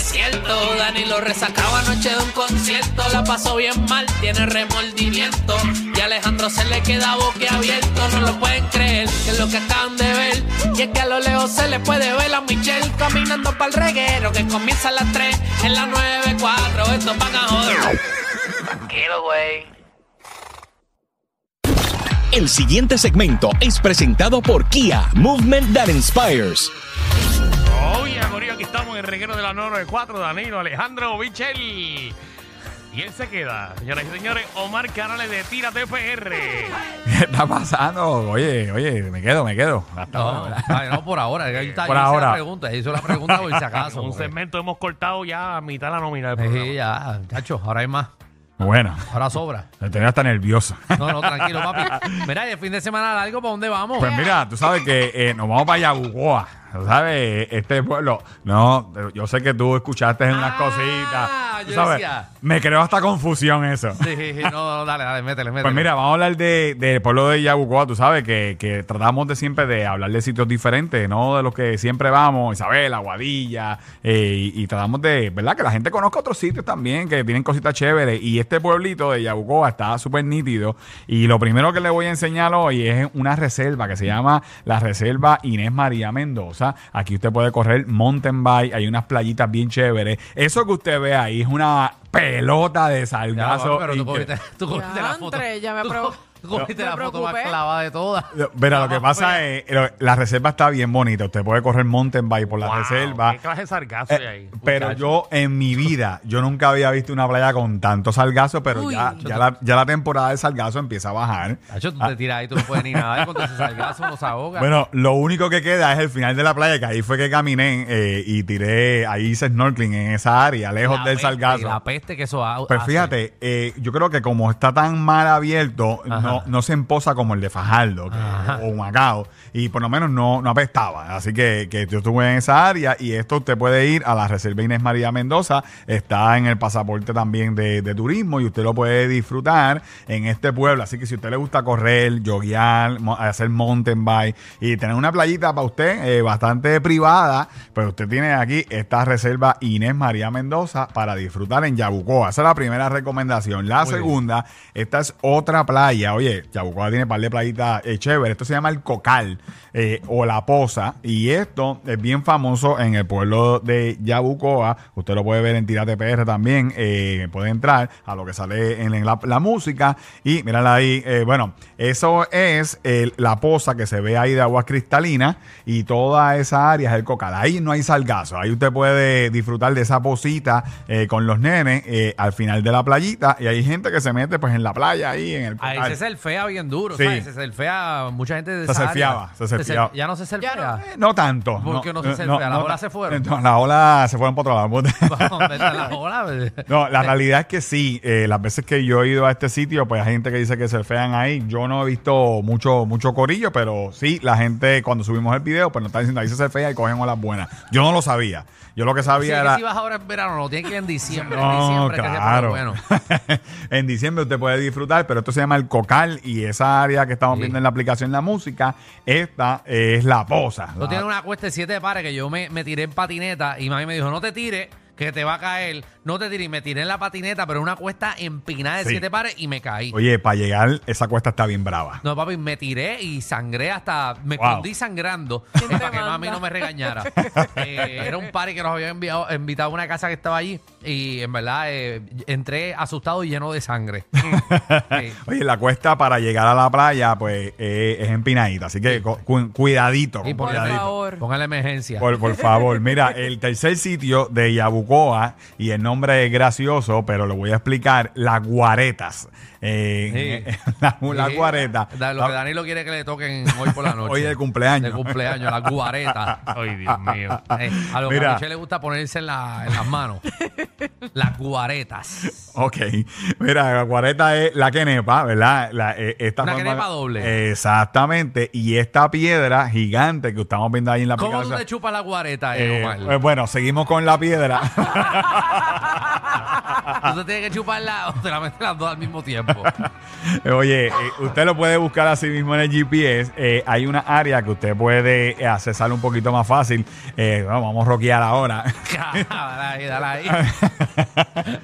Desierto. Dani lo resacaba anoche de un concierto. La pasó bien mal, tiene remordimiento. Y Alejandro se le queda boquiabierto. No lo pueden creer, que es lo que acaban de ver. Y es que a lo lejos se le puede ver a Michelle caminando para el reguero. Que comienza a las 3 en las 9.4. Estos van a joder. Tranquilo, güey. El siguiente segmento es presentado por Kia, Movement That Inspires. Corillo, aquí estamos en el reguero de la 994, Danilo Alejandro Bichel. Y él se queda, señoras y señores, Omar Canales de Tírate PR. ¿Qué está pasando? Oye, oye, me quedo, me quedo. Hasta No, ahora. ay, no, por ahora. Por yo hice ahora. la pregunta, hizo la pregunta por si acaso. Un porque- segmento hemos cortado ya a mitad de la nómina del programa. Sí, ya, chacho, ahora hay más. Bueno, Ahora sobra. me tenía hasta nervioso. No, no, tranquilo, papi. Mira, y el fin de semana largo, ¿para dónde vamos? Pues mira, tú sabes que eh, nos vamos para Yabucoa. ¿Sabes? Este pueblo. No, yo sé que tú escuchaste en unas Ah, cositas. Yo sabes, decía. me creó hasta confusión eso. Sí, sí, sí, no, no, dale, dale, métele, métele. Pues mira, vamos a hablar de- del pueblo de Yabucoa. Tú sabes que, que tratamos de siempre de hablar de sitios diferentes, no de los que siempre vamos, Isabel, Aguadilla, eh, y, y tratamos de, ¿verdad? Que la gente conozca otros sitios también que tienen cositas chéveres. Y este pueblito de Yabucoa está súper nítido. Y lo primero que le voy a enseñar hoy es una reserva que se llama la Reserva Inés María Mendoza. Aquí usted puede correr mountain bike, hay unas playitas bien chéveres. Eso que usted ve ahí es una pelota de Ya, salgazo. pero tú cogiste, tú cogiste la foto. Ya me tú cogiste la foto más clavada de todas. Mira, lo que pasa es, lo- la reserva está bien bonita. Usted puede correr mountain bike por la Wow, reserva. ¿Qué clase de sargazo hay Eh, ahí? pero muchacho? yo en mi vida, yo nunca había visto una playa con tanto salgazo, pero Uy. ya, ya, la, ya la temporada de salgazo empieza a bajar. Chacho, tú te tiras ahí, tú no puedes ni nadar con ese salgazo, no se ahoga. Ah. Bueno, lo único que queda es el final de la playa, que ahí fue que caminé eh, y tiré, ahí hice snorkeling en esa área, lejos La del peste, salgazo. La peste que eso ha- Pues hace. fíjate, eh, yo creo que como está tan mal abierto, Ajá. No, no se emposa como el de Fajardo que- o Macao. Y por lo menos no, no apestaba. Así que, que yo estuve en esa área y esto usted puede ir a la Reserva Inés María Mendoza. Está en el pasaporte también de, de turismo y usted lo puede disfrutar en este pueblo. Así que si a usted le gusta correr, yoguear, mo- hacer mountain bike y tener una playita para usted eh, bastante privada, pues usted tiene aquí esta reserva Inés María Mendoza para disfrutar en Yabucoa. Esa es la primera recomendación. La Muy bien. segunda, esta es otra playa. Oye, Yabucoa tiene un par de playitas eh, chéveres. Esto se llama el Cocal eh, o la Poza. Y esto es bien famoso en el pueblo de Yabucoa. Usted lo puede ver en Tirate PR también. eh, puede entrar a lo que sale en la, la música. Y mírala ahí. eh, bueno, eso es el- la poza que se ve ahí de aguas cristalinas. Y toda esa área es el Cocal. Ahí no hay salgazo. Ahí usted puede disfrutar de esa posita eh, con los nenes al final de la playita. Y hay gente que se mete pues en la playa ahí en el Ahí Cocal. se selfea bien duro, Sí. ¿sabes? Se selfea mucha gente de Se esa selfieaba, área. se selfieaba. Ya no se selfea. Eh, No tanto. ¿Por qué no se selfia? ¿Las olas se fueron? No, las olas se fueron para otro lado. No, la realidad es que sí. eh, las veces que yo he ido a este sitio, pues hay gente que dice que surfean ahí. Yo no he visto mucho mucho corillo, pero sí, la gente cuando subimos el video, pues nos está diciendo ahí se surfea y cogen olas buenas. Yo no lo sabía. Yo lo que Sí, sabía que era... si vas ahora en verano, no tienes que ir en diciembre. en No, diciembre que se pone claro. bueno. en diciembre usted puede disfrutar, pero esto se llama el Cocal y esa área que estamos Sí. viendo en la aplicación La Música, esta es la posa. Tú La- tienes una cuesta de siete pares que yo me, me tiré en patineta y mami me dijo, no te tires, que te va a caer. no te tiré, me tiré en la patineta, pero una cuesta empinada de Sí. siete pares y me caí. Oye, para llegar, esa cuesta está bien brava. No, papi, me tiré y sangré hasta. Me Wow. escondí sangrando te para que manda? mami no me regañara. Eh, era un party que nos habían enviado, invitado a una casa que estaba allí y en verdad eh, entré asustado y lleno de sangre. Sí. Oye, la cuesta para llegar a la playa, pues eh, es empinadita. Así que cu- cu- cuidadito. Y con por Por cuidadito. favor. Ponga la emergencia. Por, por favor, mira, el tercer sitio de Yabucoa, y el nombre es gracioso, pero lo voy a explicar, Las Guaretas. Eh, Sí. la, la Sí, guareta. da- Lo que Danilo quiere que le toquen hoy por la noche. Hoy es de cumpleaños. De cumpleaños, la guareta. Ay, Dios mío. Eh, a lo que Mira. a Michelle le gusta ponerse en, la- en las manos. las guaretas. Ok, mira, la guareta es la quenepa, ¿verdad? La, eh, esta Una forma- quenepa doble. Exactamente, y esta piedra gigante que estamos viendo ahí en la ¿Cómo tú te chupas la guareta, eh, Eh, Omar? eh, bueno, seguimos con la piedra. Tú te tienes que chuparla o te la metes las dos al mismo tiempo. Oye, eh, usted lo puede buscar así mismo en el GPS. Eh, hay una área que usted puede accesar un poquito más fácil. Eh, bueno, vamos a rockear ahora. dale ahí, dale ahí.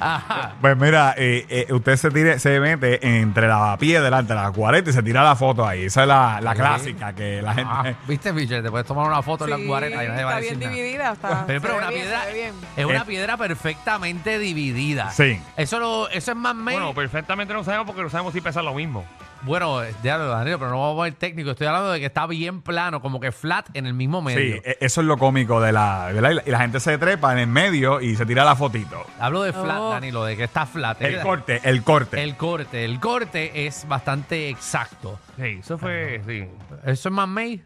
Ajá. Pues mira, eh, eh, usted se tire, se mete entre la piedra, entre las 40 y se tira la foto ahí. Esa es la, la clásica que la gente. Ah, ¿Viste, Michelle? Te puedes tomar una foto en la Sí, guareta y nadie va a está decir bien nada. dividida. Está, Pero, pero se una ve bien, piedra se ve bien. es una Eh. piedra perfectamente dividida. Sí. Eso, lo, eso es más made. Bueno, perfectamente no sabemos porque no sabemos si pesa lo mismo. Bueno, ya lo Danilo, pero no vamos a poner técnico. Estoy hablando de que está bien plano, como que flat en el mismo medio. Sí, e- eso es lo cómico de la, ¿verdad? Y la, y la gente se trepa en el medio y se tira la fotito. Hablo de flat, Oh. Danilo, de que está flat. El corte, el corte. El corte. El corte es bastante exacto. Sí, eso fue, sí. ¿Eso es man-made?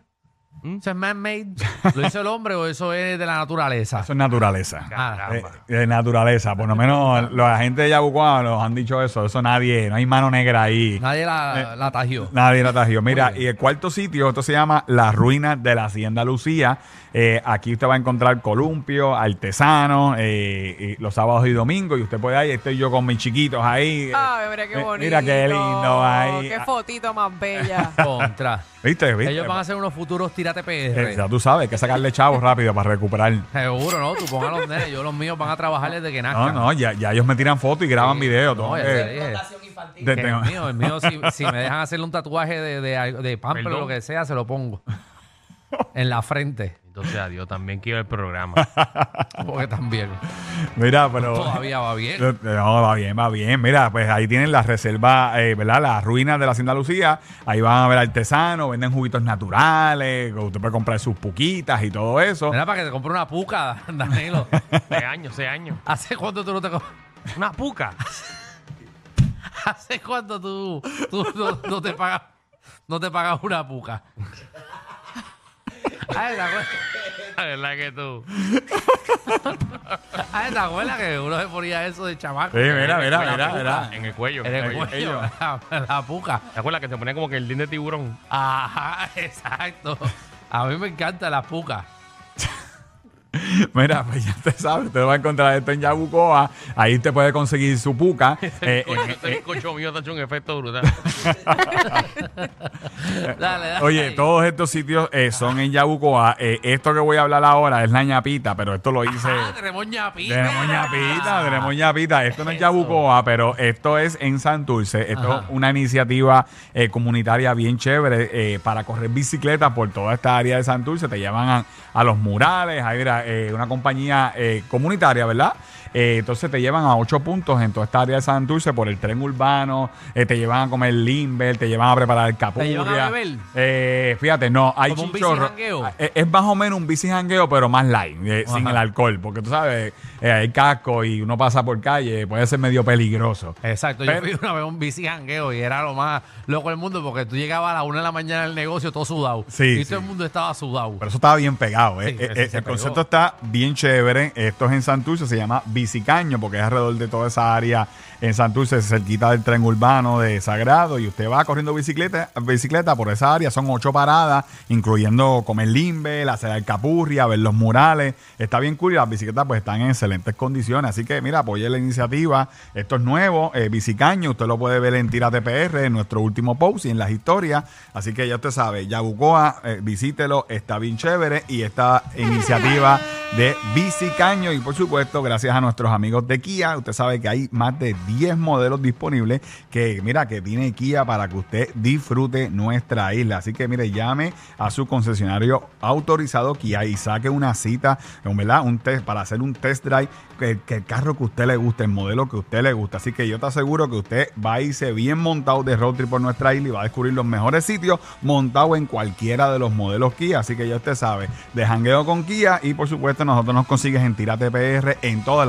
¿Mm? ¿Eso es man-made? ¿Lo hizo el hombre o eso es de la naturaleza? Eso es naturaleza. Ah, Caramba. Eh, de naturaleza. Por lo menos la gente de Yabucoa nos han dicho eso. Eso nadie, no hay mano negra ahí. Nadie la, la tajió. Nadie la tajió. Mira, y el cuarto sitio, esto se llama Las Ruinas de la Hacienda Lucía. Eh, aquí usted va a encontrar columpio, artesanos, eh, y los sábados y domingos. Y usted puede ir, estoy yo con mis chiquitos ahí. Ay, mira qué Eh, bonito. Mira qué lindo ahí. Qué fotito más bella. Contra. ¿Viste? ¿Viste? Ellos van a hacer unos futuros tírate Eh, PR. ya tú sabes, hay que sacarle chavos rápido para recuperar. Seguro, ¿no? Tú pongas los nenes. Yo los míos van a trabajar desde que No, nazcan. no, ya, ya ellos me tiran fotos y graban Sí. videos. No, ya te dije. tengo- el mío, el mío si, si me dejan hacerle un tatuaje de, de, de pamper o lo que sea, se lo pongo. En la frente. Entonces, adiós, también quiero el programa. Porque también. Mira, pero. Todavía va bien. No, va bien, va bien. Mira, pues ahí tienen las reservas, eh, ¿verdad? Las ruinas de la Hacienda Lucía. Ahí van a ver artesanos, venden juguitos naturales. Usted puede comprar sus puquitas y todo eso. Mira, para que te compre una puca, Danilo. Seis años, seis años. ¿Hace cuánto tú no te com- Una puca. ¿Hace cuánto tú, tú no, no te pagas no te pagas una puca? Ay, ¿te acuerdas? La verdad que tú. Ay, ¿te acuerdas que uno se ponía eso de chamaco? Sí, mira, mira, En la mira, mira. En el cuello. En el cuello, la, la puca. ¿Te acuerdas que se ponía como que el diente de tiburón? Ajá, exacto. A mí me encanta la puca. Mira, pues ya usted sabe, usted va a encontrar esto en Yabucoa. Ahí usted puede conseguir su puca. Eh, El cocho, eh, cocho mío te ha hecho un efecto brutal. Dale, dale. Oye, todos estos sitios eh, son en Yabucoa. Eh, esto que voy a hablar ahora es la ñapita, pero esto lo hice. Ah, tenemos ñapita. Tenemos ñapita, tenemos ñapita. Esto no es Yabucoa, pero esto es en Santurce. Esto Ajá. es una iniciativa eh, comunitaria bien chévere eh, para correr bicicleta por toda esta área de Santurce. Te llevan a, a los murales. Ahí mira, eh, una compañía eh, comunitaria, ¿verdad? Eh, entonces te llevan a ocho puntos en toda esta área de Santurce por el tren urbano. eh, te llevan a comer limber, te llevan a preparar capurria. llevan a beber? Eh, fíjate, no, hay ¿Como un chinchorro. bicijangueo? Eh, Es más o menos un bici jangueo, pero más light, sin el alcohol. Porque tú sabes, hay casco y uno pasa por calle, puede ser medio peligroso. Exacto, Pero- yo fui una vez un bici jangueo y era lo más loco del mundo porque tú llegabas a las una de la mañana al negocio todo sudado. Sí, y sí. todo el mundo estaba sudado. Pero eso estaba bien pegado. Sí, el concepto está bien chévere. Esto es en Santurce, se llama Bicicaño, porque es alrededor de toda esa área en Santurce, cerquita del tren urbano de Sagrado. Y usted va corriendo bicicleta, bicicleta por esa área. Son ocho paradas, incluyendo comer limbe, la el capurria, ver los murales. Está bien cool las bicicletas pues están en excelentes condiciones. Así que mira, apoye la iniciativa. Esto es nuevo, eh. Usted lo puede ver en Tírate PR, en nuestro último post y en las historias. Así que ya usted sabe, Yabucoa, eh, visítelo, está bien chévere. Y esta iniciativa de Bicicaño. Y por supuesto, gracias a nuestros amigos de Kia, usted sabe que hay más de 10 modelos disponibles que, mira, que tiene Kia para que usted disfrute nuestra isla. Así que, mire, llame a su concesionario autorizado Kia y saque una cita, ¿verdad? Un test para hacer un test drive que, el carro que usted le guste, el modelo que usted le gusta. Así que yo te aseguro que usted va a irse bien montado de road trip por nuestra isla y va a descubrir los mejores sitios montado en cualquiera de los modelos Kia. Así que ya usted sabe, de jangueo con Kia y por supuesto nosotros nos consigues en Tírate PR en todos